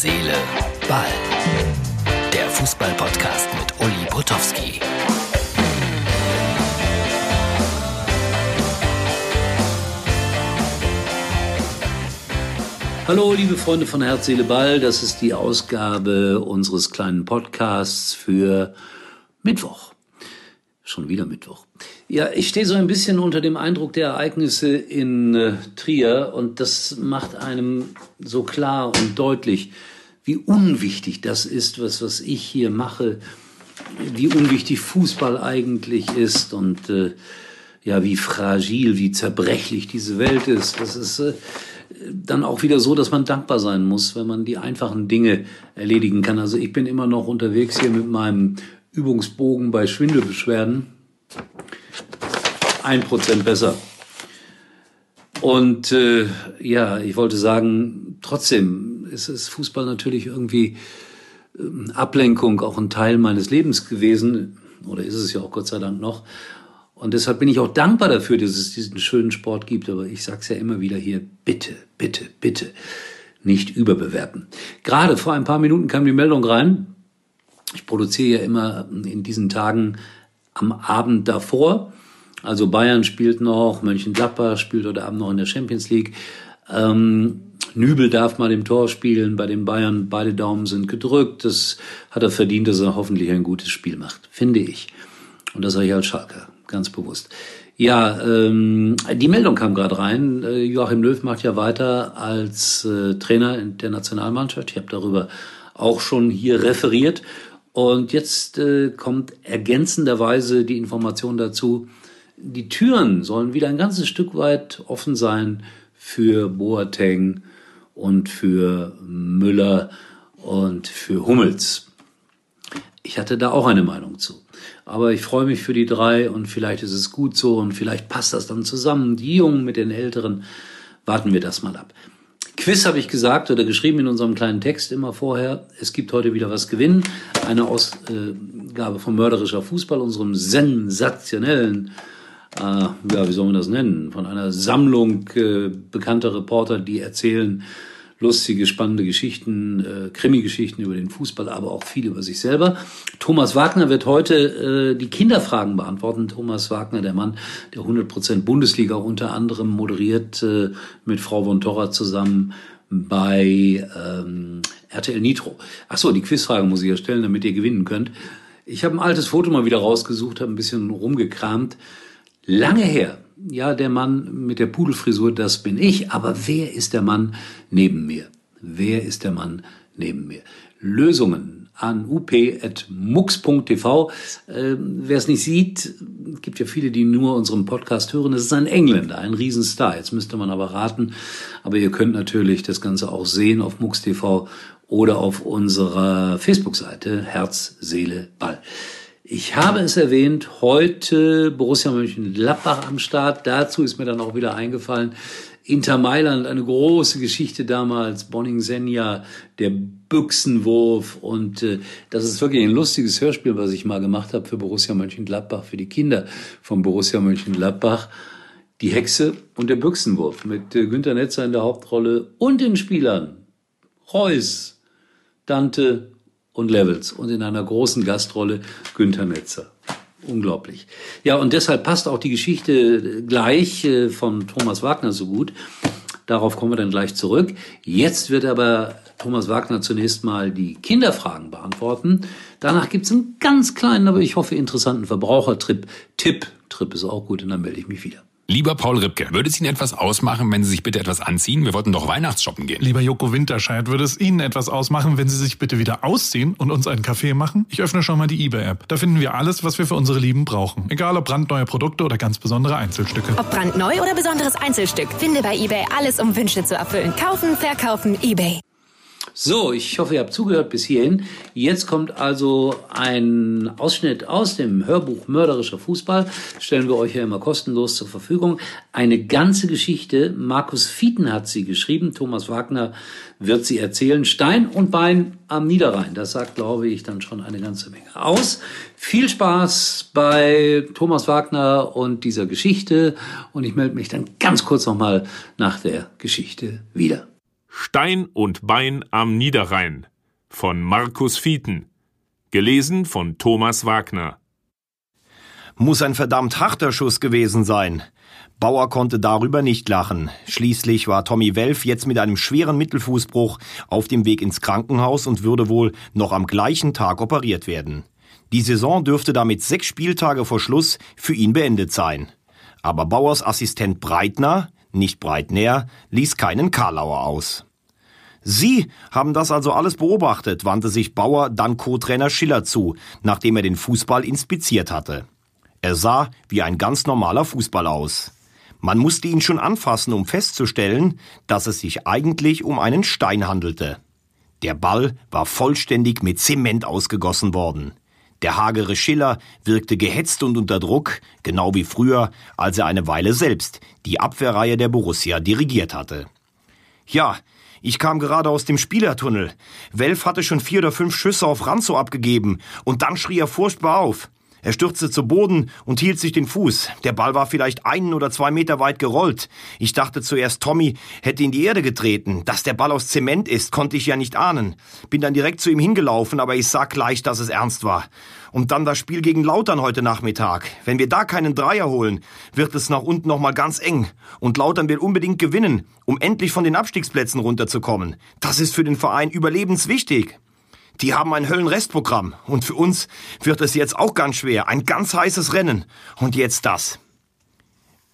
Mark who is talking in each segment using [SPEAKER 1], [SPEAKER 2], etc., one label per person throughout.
[SPEAKER 1] Seele, Ball. Der Fußball-Podcast mit Uli Potowski.
[SPEAKER 2] Hallo, liebe Freunde von Herz, Seele, Ball. Das ist die Ausgabe unseres kleinen Podcasts für Mittwoch. Schon wieder Mittwoch. Ja, ich stehe so ein bisschen unter dem Eindruck der Ereignisse in äh, Trier und das macht einem so klar und deutlich, wie unwichtig das ist, was, was ich hier mache, wie unwichtig Fußball eigentlich ist und äh, ja, wie fragil, wie zerbrechlich diese Welt ist. Das ist äh, dann auch wieder so, dass man dankbar sein muss, wenn man die einfachen Dinge erledigen kann. Also ich bin immer noch unterwegs hier mit meinem Übungsbogen bei Schwindelbeschwerden ein Prozent besser. Und äh, ja, ich wollte sagen, trotzdem ist es Fußball natürlich irgendwie äh, Ablenkung, auch ein Teil meines Lebens gewesen, oder ist es ja auch Gott sei Dank noch. Und deshalb bin ich auch dankbar dafür, dass es diesen schönen Sport gibt. Aber ich sage es ja immer wieder hier, bitte, bitte, bitte nicht überbewerten. Gerade vor ein paar Minuten kam die Meldung rein. Ich produziere ja immer in diesen Tagen am Abend davor also Bayern spielt noch, Mönchengladbach spielt heute Abend noch in der Champions League. Ähm, Nübel darf mal im Tor spielen, bei den Bayern beide Daumen sind gedrückt. Das hat er verdient, dass er hoffentlich ein gutes Spiel macht, finde ich. Und das sage ich als Schalker, ganz bewusst. Ja, ähm, die Meldung kam gerade rein. Äh, Joachim Löw macht ja weiter als äh, Trainer der Nationalmannschaft. Ich habe darüber auch schon hier referiert. Und jetzt äh, kommt ergänzenderweise die Information dazu, die Türen sollen wieder ein ganzes Stück weit offen sein für Boateng und für Müller und für Hummels. Ich hatte da auch eine Meinung zu. Aber ich freue mich für die drei und vielleicht ist es gut so und vielleicht passt das dann zusammen. Die Jungen mit den Älteren. Warten wir das mal ab. Quiz habe ich gesagt oder geschrieben in unserem kleinen Text immer vorher. Es gibt heute wieder was gewinnen. Eine Ausgabe von Mörderischer Fußball, unserem sensationellen äh, ja, wie soll man das nennen, von einer Sammlung äh, bekannter Reporter, die erzählen lustige, spannende Geschichten, äh, Krimi-Geschichten über den Fußball, aber auch viel über sich selber. Thomas Wagner wird heute äh, die Kinderfragen beantworten. Thomas Wagner, der Mann, der 100% Bundesliga unter anderem moderiert äh, mit Frau von Torra zusammen bei ähm, RTL Nitro. Ach so, die Quizfrage muss ich ja stellen, damit ihr gewinnen könnt. Ich habe ein altes Foto mal wieder rausgesucht, habe ein bisschen rumgekramt. Lange her. Ja, der Mann mit der Pudelfrisur, das bin ich. Aber wer ist der Mann neben mir? Wer ist der Mann neben mir? Lösungen an up.mux.tv. Äh, wer es nicht sieht, gibt ja viele, die nur unseren Podcast hören. Es ist ein Engländer, ein Riesenstar. Jetzt müsste man aber raten. Aber ihr könnt natürlich das Ganze auch sehen auf MUX.tv oder auf unserer Facebook-Seite Herz, Seele, Ball. Ich habe es erwähnt, heute Borussia Mönchengladbach am Start. Dazu ist mir dann auch wieder eingefallen, Inter Mailand, eine große Geschichte damals, Bonning Senja, der Büchsenwurf und äh, das ist wirklich ein lustiges Hörspiel, was ich mal gemacht habe für Borussia Mönchengladbach, für die Kinder von Borussia Mönchengladbach. Die Hexe und der Büchsenwurf mit äh, Günter Netzer in der Hauptrolle und den Spielern Reus, Dante und Levels und in einer großen Gastrolle Günther Netzer. Unglaublich. Ja, und deshalb passt auch die Geschichte gleich äh, von Thomas Wagner so gut. Darauf kommen wir dann gleich zurück. Jetzt wird aber Thomas Wagner zunächst mal die Kinderfragen beantworten. Danach gibt's einen ganz kleinen, aber ich hoffe interessanten Verbrauchertrip. Tipp. Trip ist auch gut und dann melde ich mich wieder.
[SPEAKER 3] Lieber Paul Ripke, würde es Ihnen etwas ausmachen, wenn Sie sich bitte etwas anziehen? Wir wollten doch Weihnachtsshoppen gehen.
[SPEAKER 4] Lieber Joko Winterscheid, würde es Ihnen etwas ausmachen, wenn Sie sich bitte wieder ausziehen und uns einen Kaffee machen? Ich öffne schon mal die eBay-App. Da finden wir alles, was wir für unsere Lieben brauchen. Egal ob brandneue Produkte oder ganz besondere Einzelstücke.
[SPEAKER 5] Ob brandneu oder besonderes Einzelstück, finde bei eBay alles, um Wünsche zu erfüllen. Kaufen, verkaufen, eBay.
[SPEAKER 2] So, ich hoffe, ihr habt zugehört bis hierhin. Jetzt kommt also ein Ausschnitt aus dem Hörbuch Mörderischer Fußball. Stellen wir euch ja immer kostenlos zur Verfügung. Eine ganze Geschichte. Markus Fieten hat sie geschrieben. Thomas Wagner wird sie erzählen. Stein und Bein am Niederrhein. Das sagt, glaube ich, dann schon eine ganze Menge aus. Viel Spaß bei Thomas Wagner und dieser Geschichte. Und ich melde mich dann ganz kurz nochmal nach der Geschichte wieder.
[SPEAKER 6] Stein und Bein am Niederrhein von Markus Fieten. Gelesen von Thomas Wagner.
[SPEAKER 7] Muss ein verdammt harter Schuss gewesen sein. Bauer konnte darüber nicht lachen. Schließlich war Tommy Welf jetzt mit einem schweren Mittelfußbruch auf dem Weg ins Krankenhaus und würde wohl noch am gleichen Tag operiert werden. Die Saison dürfte damit sechs Spieltage vor Schluss für ihn beendet sein. Aber Bauers Assistent Breitner, nicht Breitner, ließ keinen Karlauer aus. Sie haben das also alles beobachtet, wandte sich Bauer dann Co-Trainer Schiller zu, nachdem er den Fußball inspiziert hatte. Er sah wie ein ganz normaler Fußball aus. Man musste ihn schon anfassen, um festzustellen, dass es sich eigentlich um einen Stein handelte. Der Ball war vollständig mit Zement ausgegossen worden. Der hagere Schiller wirkte gehetzt und unter Druck, genau wie früher, als er eine Weile selbst die Abwehrreihe der Borussia dirigiert hatte. Ja, ich kam gerade aus dem Spielertunnel. Welf hatte schon vier oder fünf Schüsse auf Ranzo abgegeben und dann schrie er furchtbar auf. Er stürzte zu Boden und hielt sich den Fuß. Der Ball war vielleicht einen oder zwei Meter weit gerollt. Ich dachte zuerst, Tommy hätte in die Erde getreten. Dass der Ball aus Zement ist, konnte ich ja nicht ahnen. Bin dann direkt zu ihm hingelaufen, aber ich sah gleich, dass es ernst war. Und dann das Spiel gegen Lautern heute Nachmittag. Wenn wir da keinen Dreier holen, wird es nach unten noch mal ganz eng. Und Lautern will unbedingt gewinnen, um endlich von den Abstiegsplätzen runterzukommen. Das ist für den Verein überlebenswichtig. Die haben ein Höllenrestprogramm. Und für uns wird es jetzt auch ganz schwer. Ein ganz heißes Rennen. Und jetzt das.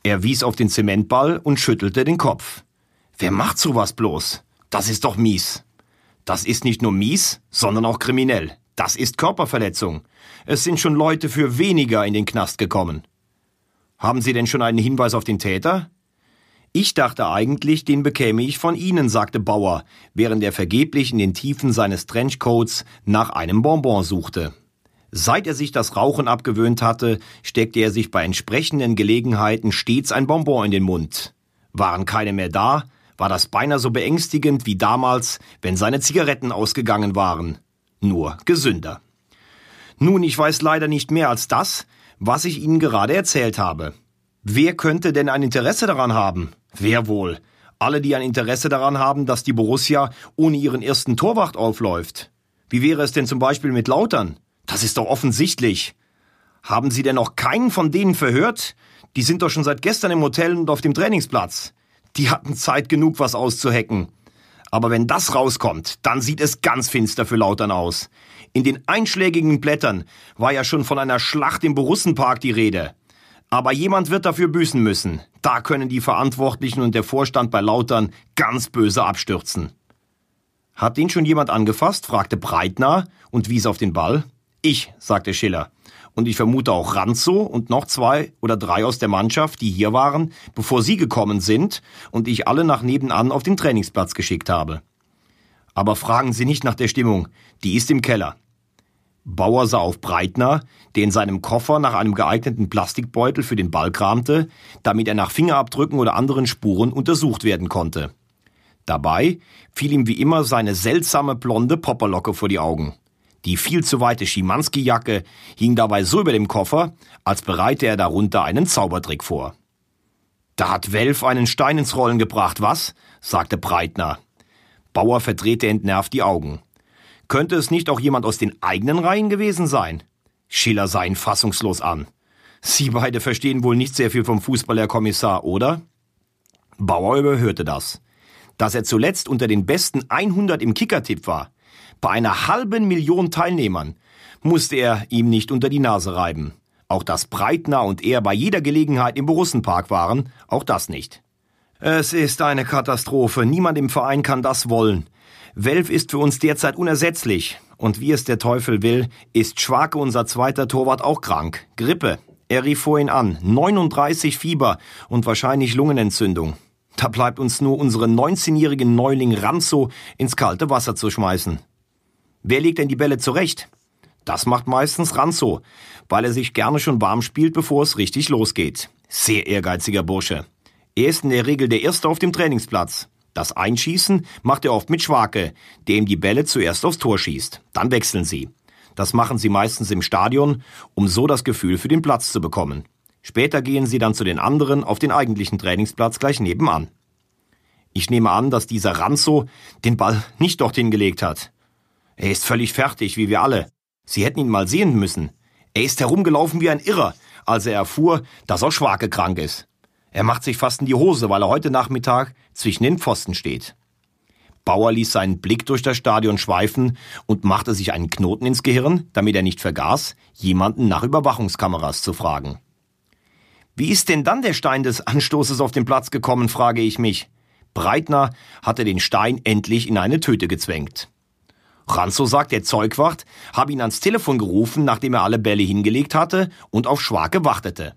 [SPEAKER 7] Er wies auf den Zementball und schüttelte den Kopf. Wer macht sowas bloß? Das ist doch mies. Das ist nicht nur mies, sondern auch kriminell. Das ist Körperverletzung. Es sind schon Leute für weniger in den Knast gekommen. Haben Sie denn schon einen Hinweis auf den Täter? Ich dachte eigentlich, den bekäme ich von Ihnen, sagte Bauer, während er vergeblich in den Tiefen seines Trenchcoats nach einem Bonbon suchte. Seit er sich das Rauchen abgewöhnt hatte, steckte er sich bei entsprechenden Gelegenheiten stets ein Bonbon in den Mund. Waren keine mehr da, war das beinahe so beängstigend wie damals, wenn seine Zigaretten ausgegangen waren. Nur gesünder. Nun, ich weiß leider nicht mehr als das, was ich Ihnen gerade erzählt habe. Wer könnte denn ein Interesse daran haben? Wer wohl? Alle, die ein Interesse daran haben, dass die Borussia ohne ihren ersten Torwart aufläuft. Wie wäre es denn zum Beispiel mit Lautern? Das ist doch offensichtlich. Haben Sie denn noch keinen von denen verhört? Die sind doch schon seit gestern im Hotel und auf dem Trainingsplatz. Die hatten Zeit genug, was auszuhecken. Aber wenn das rauskommt, dann sieht es ganz finster für Lautern aus. In den einschlägigen Blättern war ja schon von einer Schlacht im Borussenpark die Rede. Aber jemand wird dafür büßen müssen. Da können die Verantwortlichen und der Vorstand bei Lautern ganz böse abstürzen. Hat den schon jemand angefasst? fragte Breitner und wies auf den Ball. Ich, sagte Schiller. Und ich vermute auch Ranzo und noch zwei oder drei aus der Mannschaft, die hier waren, bevor Sie gekommen sind und ich alle nach nebenan auf den Trainingsplatz geschickt habe. Aber fragen Sie nicht nach der Stimmung, die ist im Keller. Bauer sah auf Breitner, der in seinem Koffer nach einem geeigneten Plastikbeutel für den Ball kramte, damit er nach Fingerabdrücken oder anderen Spuren untersucht werden konnte. Dabei fiel ihm wie immer seine seltsame blonde Popperlocke vor die Augen. Die viel zu weite Schimanski-Jacke hing dabei so über dem Koffer, als bereite er darunter einen Zaubertrick vor. Da hat Welf einen Stein ins Rollen gebracht, was? sagte Breitner. Bauer verdrehte entnervt die Augen. Könnte es nicht auch jemand aus den eigenen Reihen gewesen sein? Schiller sah ihn fassungslos an. Sie beide verstehen wohl nicht sehr viel vom Fußball, Herr Kommissar, oder? Bauer überhörte das. Dass er zuletzt unter den besten 100 im Kickertipp war, bei einer halben Million Teilnehmern, musste er ihm nicht unter die Nase reiben. Auch dass Breitner und er bei jeder Gelegenheit im Borussenpark waren, auch das nicht. Es ist eine Katastrophe. Niemand im Verein kann das wollen. Welf ist für uns derzeit unersetzlich. Und wie es der Teufel will, ist Schwake, unser zweiter Torwart, auch krank. Grippe. Er rief vorhin an. 39 Fieber und wahrscheinlich Lungenentzündung. Da bleibt uns nur unseren 19-jährigen Neuling Ranzo ins kalte Wasser zu schmeißen. Wer legt denn die Bälle zurecht? Das macht meistens Ranzo, weil er sich gerne schon warm spielt, bevor es richtig losgeht. Sehr ehrgeiziger Bursche. Er ist in der Regel der Erste auf dem Trainingsplatz. Das Einschießen macht er oft mit Schwake, der ihm die Bälle zuerst aufs Tor schießt. Dann wechseln sie. Das machen sie meistens im Stadion, um so das Gefühl für den Platz zu bekommen. Später gehen sie dann zu den anderen auf den eigentlichen Trainingsplatz gleich nebenan. Ich nehme an, dass dieser Ranzo den Ball nicht dorthin gelegt hat. Er ist völlig fertig, wie wir alle. Sie hätten ihn mal sehen müssen. Er ist herumgelaufen wie ein Irrer, als er erfuhr, dass auch Schwake krank ist. Er macht sich fast in die Hose, weil er heute Nachmittag zwischen den Pfosten steht. Bauer ließ seinen Blick durch das Stadion schweifen und machte sich einen Knoten ins Gehirn, damit er nicht vergaß, jemanden nach Überwachungskameras zu fragen. Wie ist denn dann der Stein des Anstoßes auf den Platz gekommen, frage ich mich. Breitner hatte den Stein endlich in eine Töte gezwängt. Ranzo sagt, der Zeugwacht habe ihn ans Telefon gerufen, nachdem er alle Bälle hingelegt hatte und auf Schwake wartete.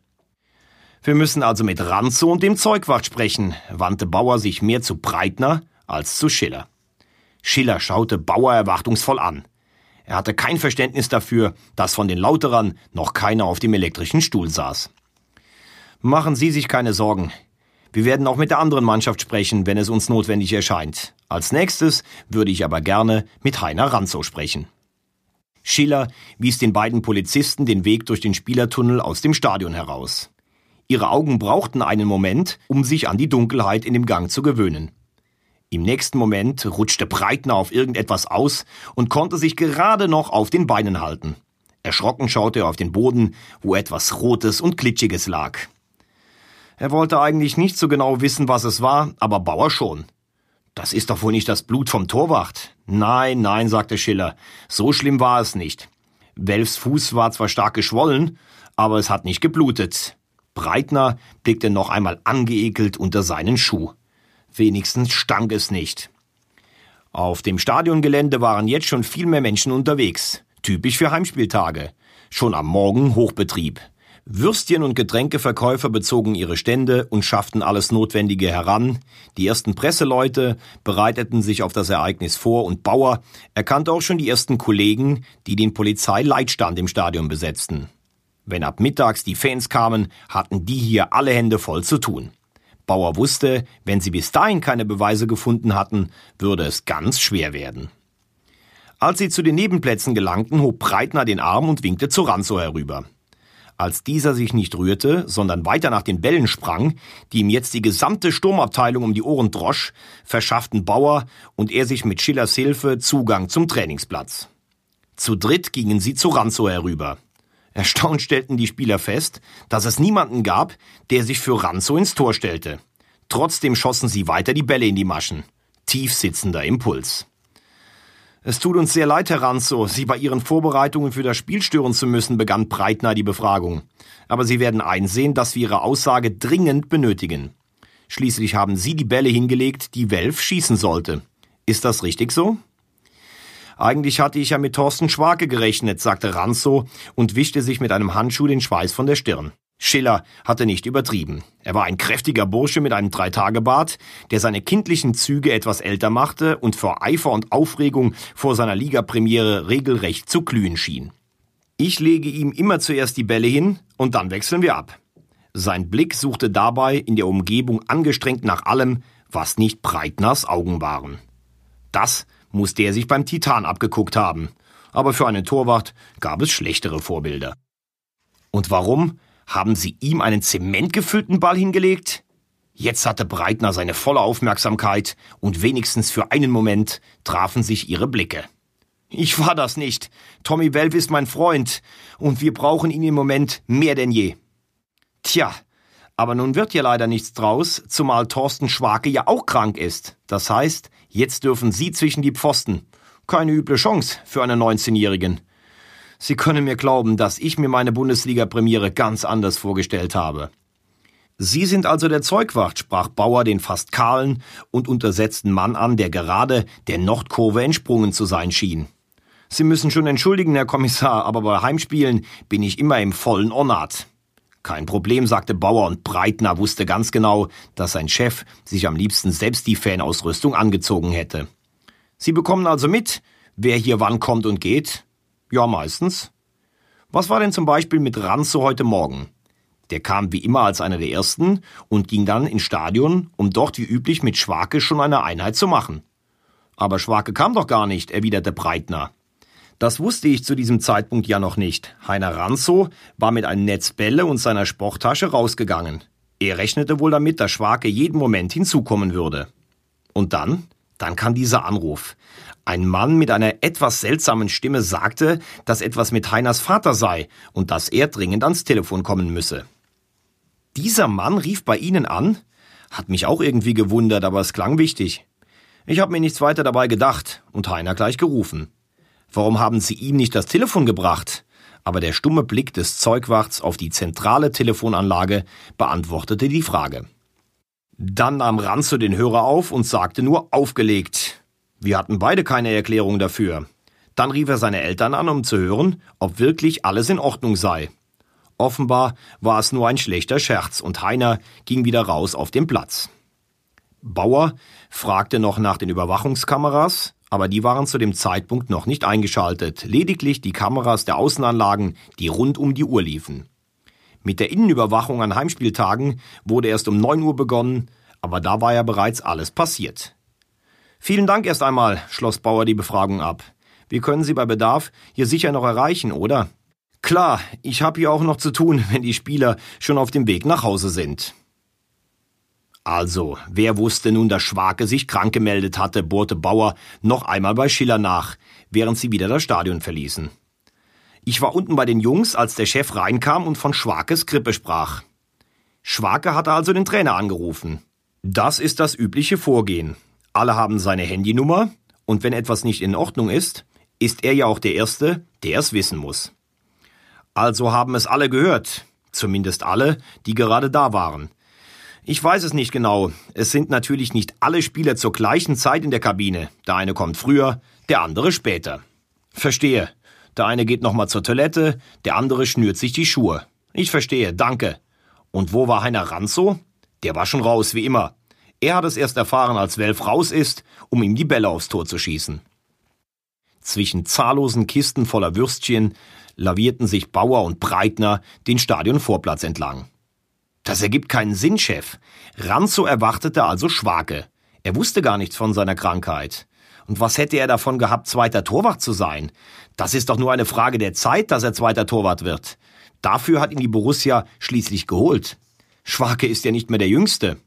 [SPEAKER 7] Wir müssen also mit Ranzo und dem Zeugwacht sprechen, wandte Bauer sich mehr zu Breitner als zu Schiller. Schiller schaute Bauer erwartungsvoll an. Er hatte kein Verständnis dafür, dass von den Lauterern noch keiner auf dem elektrischen Stuhl saß. Machen Sie sich keine Sorgen. Wir werden auch mit der anderen Mannschaft sprechen, wenn es uns notwendig erscheint. Als nächstes würde ich aber gerne mit Heiner Ranzow sprechen. Schiller wies den beiden Polizisten den Weg durch den Spielertunnel aus dem Stadion heraus. Ihre Augen brauchten einen Moment, um sich an die Dunkelheit in dem Gang zu gewöhnen. Im nächsten Moment rutschte Breitner auf irgendetwas aus und konnte sich gerade noch auf den Beinen halten. Erschrocken schaute er auf den Boden, wo etwas Rotes und Glitschiges lag. Er wollte eigentlich nicht so genau wissen, was es war, aber Bauer schon. Das ist doch wohl nicht das Blut vom Torwart. Nein, nein, sagte Schiller, so schlimm war es nicht. Welfs Fuß war zwar stark geschwollen, aber es hat nicht geblutet. Breitner blickte noch einmal angeekelt unter seinen Schuh. Wenigstens stank es nicht. Auf dem Stadiongelände waren jetzt schon viel mehr Menschen unterwegs. Typisch für Heimspieltage. Schon am Morgen Hochbetrieb. Würstchen- und Getränkeverkäufer bezogen ihre Stände und schafften alles Notwendige heran. Die ersten Presseleute bereiteten sich auf das Ereignis vor und Bauer erkannte auch schon die ersten Kollegen, die den Polizeileitstand im Stadion besetzten. Wenn ab mittags die Fans kamen, hatten die hier alle Hände voll zu tun. Bauer wusste, wenn sie bis dahin keine Beweise gefunden hatten, würde es ganz schwer werden. Als sie zu den Nebenplätzen gelangten, hob Breitner den Arm und winkte zu Ranzo herüber. Als dieser sich nicht rührte, sondern weiter nach den Bällen sprang, die ihm jetzt die gesamte Sturmabteilung um die Ohren drosch, verschafften Bauer und er sich mit Schillers Hilfe Zugang zum Trainingsplatz. Zu dritt gingen sie zu Ranzo herüber. Erstaunt stellten die Spieler fest, dass es niemanden gab, der sich für Ranzo ins Tor stellte. Trotzdem schossen sie weiter die Bälle in die Maschen. Tief sitzender Impuls. Es tut uns sehr leid, Herr Ranzo, Sie bei Ihren Vorbereitungen für das Spiel stören zu müssen, begann Breitner die Befragung. Aber Sie werden einsehen, dass wir Ihre Aussage dringend benötigen. Schließlich haben Sie die Bälle hingelegt, die Welf schießen sollte. Ist das richtig so? Eigentlich hatte ich ja mit Thorsten Schwake gerechnet, sagte Ranzo und wischte sich mit einem Handschuh den Schweiß von der Stirn. Schiller hatte nicht übertrieben. Er war ein kräftiger Bursche mit einem Dreitagebart, der seine kindlichen Züge etwas älter machte und vor Eifer und Aufregung vor seiner Ligapremiere regelrecht zu glühen schien. Ich lege ihm immer zuerst die Bälle hin und dann wechseln wir ab. Sein Blick suchte dabei in der Umgebung angestrengt nach allem, was nicht Breitners Augen waren. Das muss der sich beim Titan abgeguckt haben. Aber für einen Torwart gab es schlechtere Vorbilder. Und warum haben sie ihm einen zementgefüllten Ball hingelegt? Jetzt hatte Breitner seine volle Aufmerksamkeit und wenigstens für einen Moment trafen sich ihre Blicke. Ich war das nicht. Tommy Welf ist mein Freund und wir brauchen ihn im Moment mehr denn je. Tja, aber nun wird ja leider nichts draus, zumal Thorsten Schwake ja auch krank ist. Das heißt, Jetzt dürfen Sie zwischen die Pfosten. Keine üble Chance für einen 19-Jährigen. Sie können mir glauben, dass ich mir meine Bundesliga-Premiere ganz anders vorgestellt habe. Sie sind also der Zeugwacht, sprach Bauer den fast kahlen und untersetzten Mann an, der gerade der Nordkurve entsprungen zu sein schien. Sie müssen schon entschuldigen, Herr Kommissar, aber bei Heimspielen bin ich immer im vollen Ornat. Kein Problem, sagte Bauer und Breitner wusste ganz genau, dass sein Chef sich am liebsten selbst die Fanausrüstung angezogen hätte. Sie bekommen also mit, wer hier wann kommt und geht? Ja, meistens. Was war denn zum Beispiel mit Ranzo heute Morgen? Der kam wie immer als einer der ersten und ging dann ins Stadion, um dort wie üblich mit Schwake schon eine Einheit zu machen. Aber Schwake kam doch gar nicht, erwiderte Breitner. Das wusste ich zu diesem Zeitpunkt ja noch nicht. Heiner Ranzo war mit einem Netz Bälle und seiner Sporttasche rausgegangen. Er rechnete wohl damit, dass Schwake jeden Moment hinzukommen würde. Und dann? Dann kam dieser Anruf. Ein Mann mit einer etwas seltsamen Stimme sagte, dass etwas mit Heiners Vater sei und dass er dringend ans Telefon kommen müsse. Dieser Mann rief bei Ihnen an? Hat mich auch irgendwie gewundert, aber es klang wichtig. Ich habe mir nichts weiter dabei gedacht und Heiner gleich gerufen. Warum haben Sie ihm nicht das Telefon gebracht? Aber der stumme Blick des Zeugwachts auf die zentrale Telefonanlage beantwortete die Frage. Dann nahm Ranzo den Hörer auf und sagte nur aufgelegt. Wir hatten beide keine Erklärung dafür. Dann rief er seine Eltern an, um zu hören, ob wirklich alles in Ordnung sei. Offenbar war es nur ein schlechter Scherz und Heiner ging wieder raus auf den Platz. Bauer fragte noch nach den Überwachungskameras, aber die waren zu dem Zeitpunkt noch nicht eingeschaltet, lediglich die Kameras der Außenanlagen, die rund um die Uhr liefen. Mit der Innenüberwachung an Heimspieltagen wurde erst um 9 Uhr begonnen, aber da war ja bereits alles passiert. Vielen Dank erst einmal, schloss Bauer die Befragung ab. Wir können Sie bei Bedarf hier sicher noch erreichen, oder? Klar, ich habe hier auch noch zu tun, wenn die Spieler schon auf dem Weg nach Hause sind. Also, wer wusste nun, dass Schwake sich krank gemeldet hatte, bohrte Bauer noch einmal bei Schiller nach, während sie wieder das Stadion verließen. Ich war unten bei den Jungs, als der Chef reinkam und von Schwakes Grippe sprach. Schwake hatte also den Trainer angerufen. Das ist das übliche Vorgehen. Alle haben seine Handynummer, und wenn etwas nicht in Ordnung ist, ist er ja auch der Erste, der es wissen muss. Also haben es alle gehört, zumindest alle, die gerade da waren. Ich weiß es nicht genau. Es sind natürlich nicht alle Spieler zur gleichen Zeit in der Kabine. Der eine kommt früher, der andere später. Verstehe. Der eine geht nochmal zur Toilette, der andere schnürt sich die Schuhe. Ich verstehe, danke. Und wo war Heiner Ranzo? Der war schon raus, wie immer. Er hat es erst erfahren, als Welf raus ist, um ihm die Bälle aufs Tor zu schießen. Zwischen zahllosen Kisten voller Würstchen lavierten sich Bauer und Breitner den Stadionvorplatz entlang. Das ergibt keinen Sinn, Chef. Ranzo erwartete also Schwake. Er wusste gar nichts von seiner Krankheit. Und was hätte er davon gehabt, zweiter Torwart zu sein? Das ist doch nur eine Frage der Zeit, dass er zweiter Torwart wird. Dafür hat ihn die Borussia schließlich geholt. Schwake ist ja nicht mehr der Jüngste.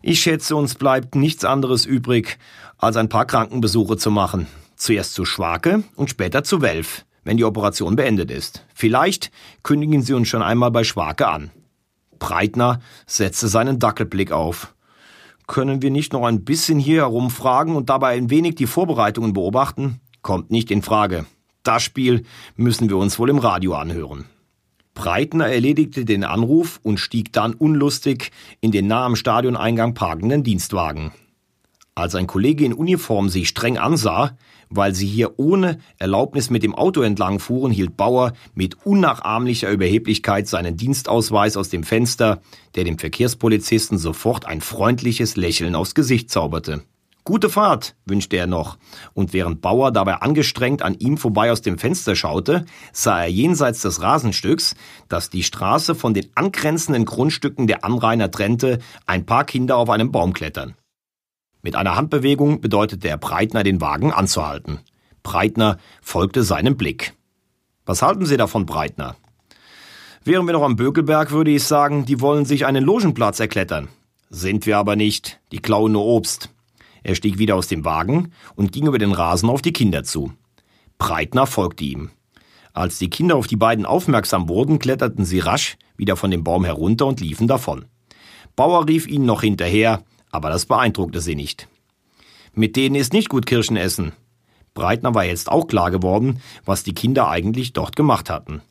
[SPEAKER 7] Ich schätze, uns bleibt nichts anderes übrig, als ein paar Krankenbesuche zu machen. Zuerst zu Schwake und später zu Welf wenn die Operation beendet ist. Vielleicht kündigen Sie uns schon einmal bei Schwake an. Breitner setzte seinen Dackelblick auf. Können wir nicht noch ein bisschen hier herumfragen und dabei ein wenig die Vorbereitungen beobachten? Kommt nicht in Frage. Das Spiel müssen wir uns wohl im Radio anhören. Breitner erledigte den Anruf und stieg dann unlustig in den nah am Stadioneingang parkenden Dienstwagen. Als ein Kollege in Uniform sie streng ansah, weil sie hier ohne Erlaubnis mit dem Auto entlang fuhren, hielt Bauer mit unnachahmlicher Überheblichkeit seinen Dienstausweis aus dem Fenster, der dem Verkehrspolizisten sofort ein freundliches Lächeln aufs Gesicht zauberte. Gute Fahrt, wünschte er noch, und während Bauer dabei angestrengt an ihm vorbei aus dem Fenster schaute, sah er jenseits des Rasenstücks, das die Straße von den angrenzenden Grundstücken der Anrainer trennte, ein paar Kinder auf einem Baum klettern. Mit einer Handbewegung bedeutete er Breitner, den Wagen anzuhalten. Breitner folgte seinem Blick. Was halten Sie davon, Breitner? Wären wir noch am Bökelberg, würde ich sagen, die wollen sich einen Logenplatz erklettern. Sind wir aber nicht, die klauen nur Obst. Er stieg wieder aus dem Wagen und ging über den Rasen auf die Kinder zu. Breitner folgte ihm. Als die Kinder auf die beiden aufmerksam wurden, kletterten sie rasch wieder von dem Baum herunter und liefen davon. Bauer rief ihnen noch hinterher, aber das beeindruckte sie nicht. Mit denen ist nicht gut Kirschen essen. Breitner war jetzt auch klar geworden, was die Kinder eigentlich dort gemacht hatten.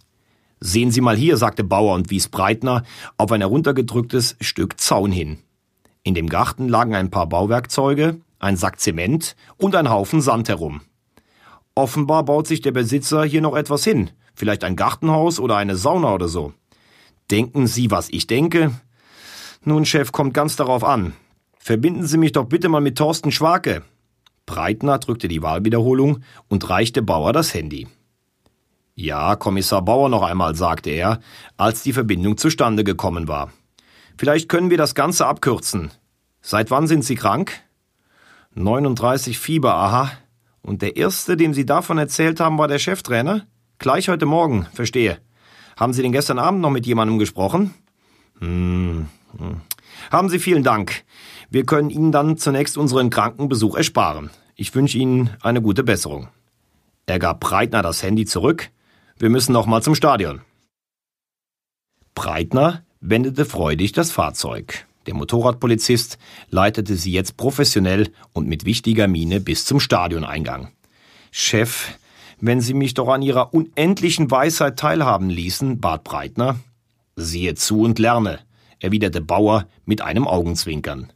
[SPEAKER 7] Sehen Sie mal hier, sagte Bauer und wies Breitner auf ein heruntergedrücktes Stück Zaun hin. In dem Garten lagen ein paar Bauwerkzeuge, ein Sack Zement und ein Haufen Sand herum. Offenbar baut sich der Besitzer hier noch etwas hin, vielleicht ein Gartenhaus oder eine Sauna oder so. Denken Sie, was ich denke? Nun, Chef, kommt ganz darauf an. Verbinden Sie mich doch bitte mal mit Thorsten Schwake. Breitner drückte die Wahlwiederholung und reichte Bauer das Handy. Ja, Kommissar Bauer noch einmal, sagte er, als die Verbindung zustande gekommen war. Vielleicht können wir das Ganze abkürzen. Seit wann sind Sie krank? 39 Fieber, aha. Und der Erste, dem Sie davon erzählt haben, war der Cheftrainer? Gleich heute Morgen, verstehe. Haben Sie denn gestern Abend noch mit jemandem gesprochen? Hm, hm. Haben Sie vielen Dank. Wir können Ihnen dann zunächst unseren Krankenbesuch ersparen. Ich wünsche Ihnen eine gute Besserung. Er gab Breitner das Handy zurück. Wir müssen noch mal zum Stadion. Breitner wendete freudig das Fahrzeug. Der Motorradpolizist leitete sie jetzt professionell und mit wichtiger Miene bis zum Stadioneingang. Chef, wenn Sie mich doch an Ihrer unendlichen Weisheit teilhaben ließen, bat Breitner. Siehe zu und lerne, erwiderte Bauer mit einem Augenzwinkern.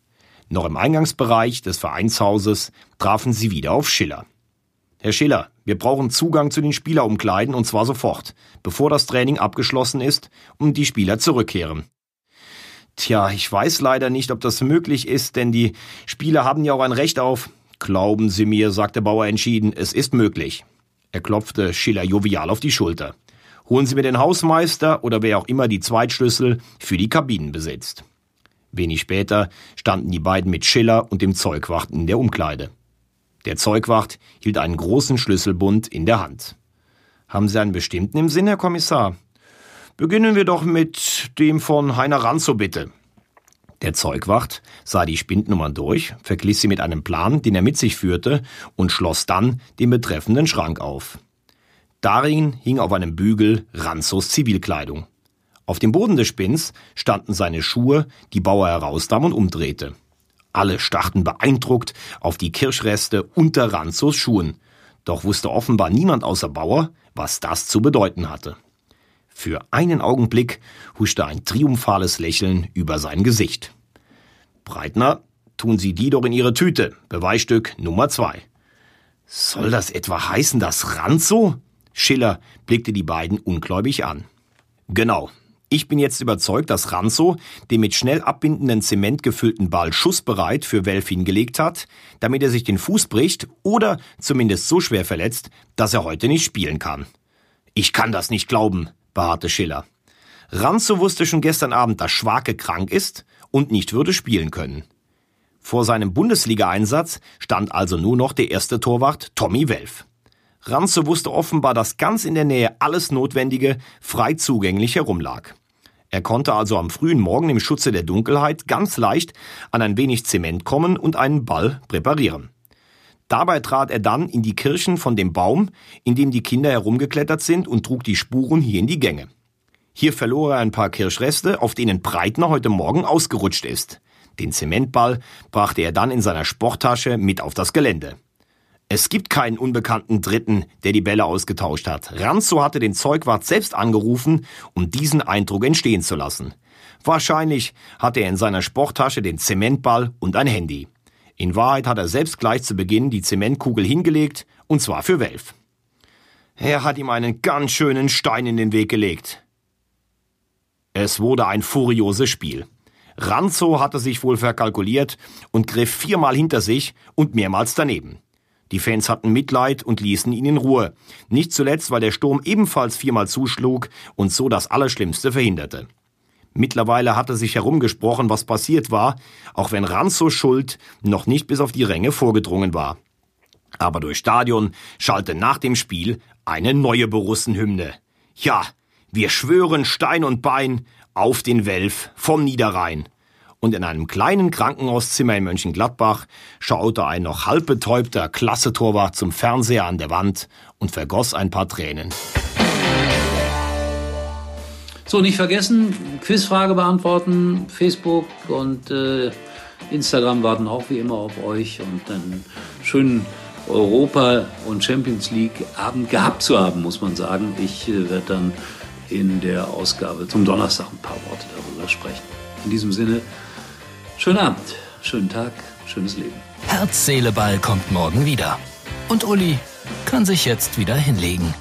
[SPEAKER 7] Noch im Eingangsbereich des Vereinshauses trafen sie wieder auf Schiller. Herr Schiller, wir brauchen Zugang zu den Spielerumkleiden und zwar sofort, bevor das Training abgeschlossen ist und die Spieler zurückkehren. Tja, ich weiß leider nicht, ob das möglich ist, denn die Spieler haben ja auch ein Recht auf. Glauben Sie mir, sagte Bauer entschieden, es ist möglich. Er klopfte Schiller jovial auf die Schulter. Holen Sie mir den Hausmeister oder wer auch immer die Zweitschlüssel für die Kabinen besitzt. Wenig später standen die beiden mit Schiller und dem Zeugwacht in der Umkleide. Der Zeugwacht hielt einen großen Schlüsselbund in der Hand. Haben Sie einen bestimmten im Sinn, Herr Kommissar? Beginnen wir doch mit dem von Heiner Ranzo, bitte. Der Zeugwacht sah die Spindnummern durch, verglich sie mit einem Plan, den er mit sich führte, und schloss dann den betreffenden Schrank auf. Darin hing auf einem Bügel Ranzos Zivilkleidung. Auf dem Boden des Spinns standen seine Schuhe, die Bauer herausnahm und umdrehte. Alle starrten beeindruckt auf die Kirschreste unter Ranzos Schuhen, doch wusste offenbar niemand außer Bauer, was das zu bedeuten hatte. Für einen Augenblick huschte ein triumphales Lächeln über sein Gesicht. Breitner, tun Sie die doch in Ihre Tüte. Beweisstück Nummer zwei. Soll das etwa heißen, dass Ranzo? Schiller blickte die beiden ungläubig an. Genau. Ich bin jetzt überzeugt, dass Ranzo den mit schnell abbindenden Zement gefüllten Ball schussbereit für Welf hingelegt hat, damit er sich den Fuß bricht oder zumindest so schwer verletzt, dass er heute nicht spielen kann. Ich kann das nicht glauben, beharrte Schiller. Ranzo wusste schon gestern Abend, dass Schwake krank ist und nicht würde spielen können. Vor seinem Bundesliga-Einsatz stand also nur noch der erste Torwart Tommy Welf. Ranzo wusste offenbar, dass ganz in der Nähe alles Notwendige frei zugänglich herumlag. Er konnte also am frühen Morgen im Schutze der Dunkelheit ganz leicht an ein wenig Zement kommen und einen Ball präparieren. Dabei trat er dann in die Kirchen von dem Baum, in dem die Kinder herumgeklettert sind und trug die Spuren hier in die Gänge. Hier verlor er ein paar Kirschreste, auf denen Breitner heute Morgen ausgerutscht ist. Den Zementball brachte er dann in seiner Sporttasche mit auf das Gelände. Es gibt keinen unbekannten Dritten, der die Bälle ausgetauscht hat. Ranzo hatte den Zeugwart selbst angerufen, um diesen Eindruck entstehen zu lassen. Wahrscheinlich hatte er in seiner Sporttasche den Zementball und ein Handy. In Wahrheit hat er selbst gleich zu Beginn die Zementkugel hingelegt, und zwar für Welf. Er hat ihm einen ganz schönen Stein in den Weg gelegt. Es wurde ein furioses Spiel. Ranzo hatte sich wohl verkalkuliert und griff viermal hinter sich und mehrmals daneben. Die Fans hatten Mitleid und ließen ihn in Ruhe. Nicht zuletzt, weil der Sturm ebenfalls viermal zuschlug und so das Allerschlimmste verhinderte. Mittlerweile hatte sich herumgesprochen, was passiert war, auch wenn Ranzos Schuld noch nicht bis auf die Ränge vorgedrungen war. Aber durch Stadion schallte nach dem Spiel eine neue Borussenhymne. Ja, wir schwören Stein und Bein auf den Welf vom Niederrhein. Und in einem kleinen Krankenhauszimmer in Mönchengladbach schaute ein noch halb betäubter Klassetorwart zum Fernseher an der Wand und vergoss ein paar Tränen.
[SPEAKER 2] So, nicht vergessen, Quizfrage beantworten, Facebook und äh, Instagram warten auch wie immer auf euch und einen schönen Europa- und Champions League-Abend gehabt zu haben, muss man sagen. Ich äh, werde dann in der Ausgabe zum Donnerstag ein paar Worte darüber sprechen. In diesem Sinne, schönen Abend, schönen Tag, schönes Leben.
[SPEAKER 1] Herz, Seele, Ball kommt morgen wieder. Und Uli kann sich jetzt wieder hinlegen.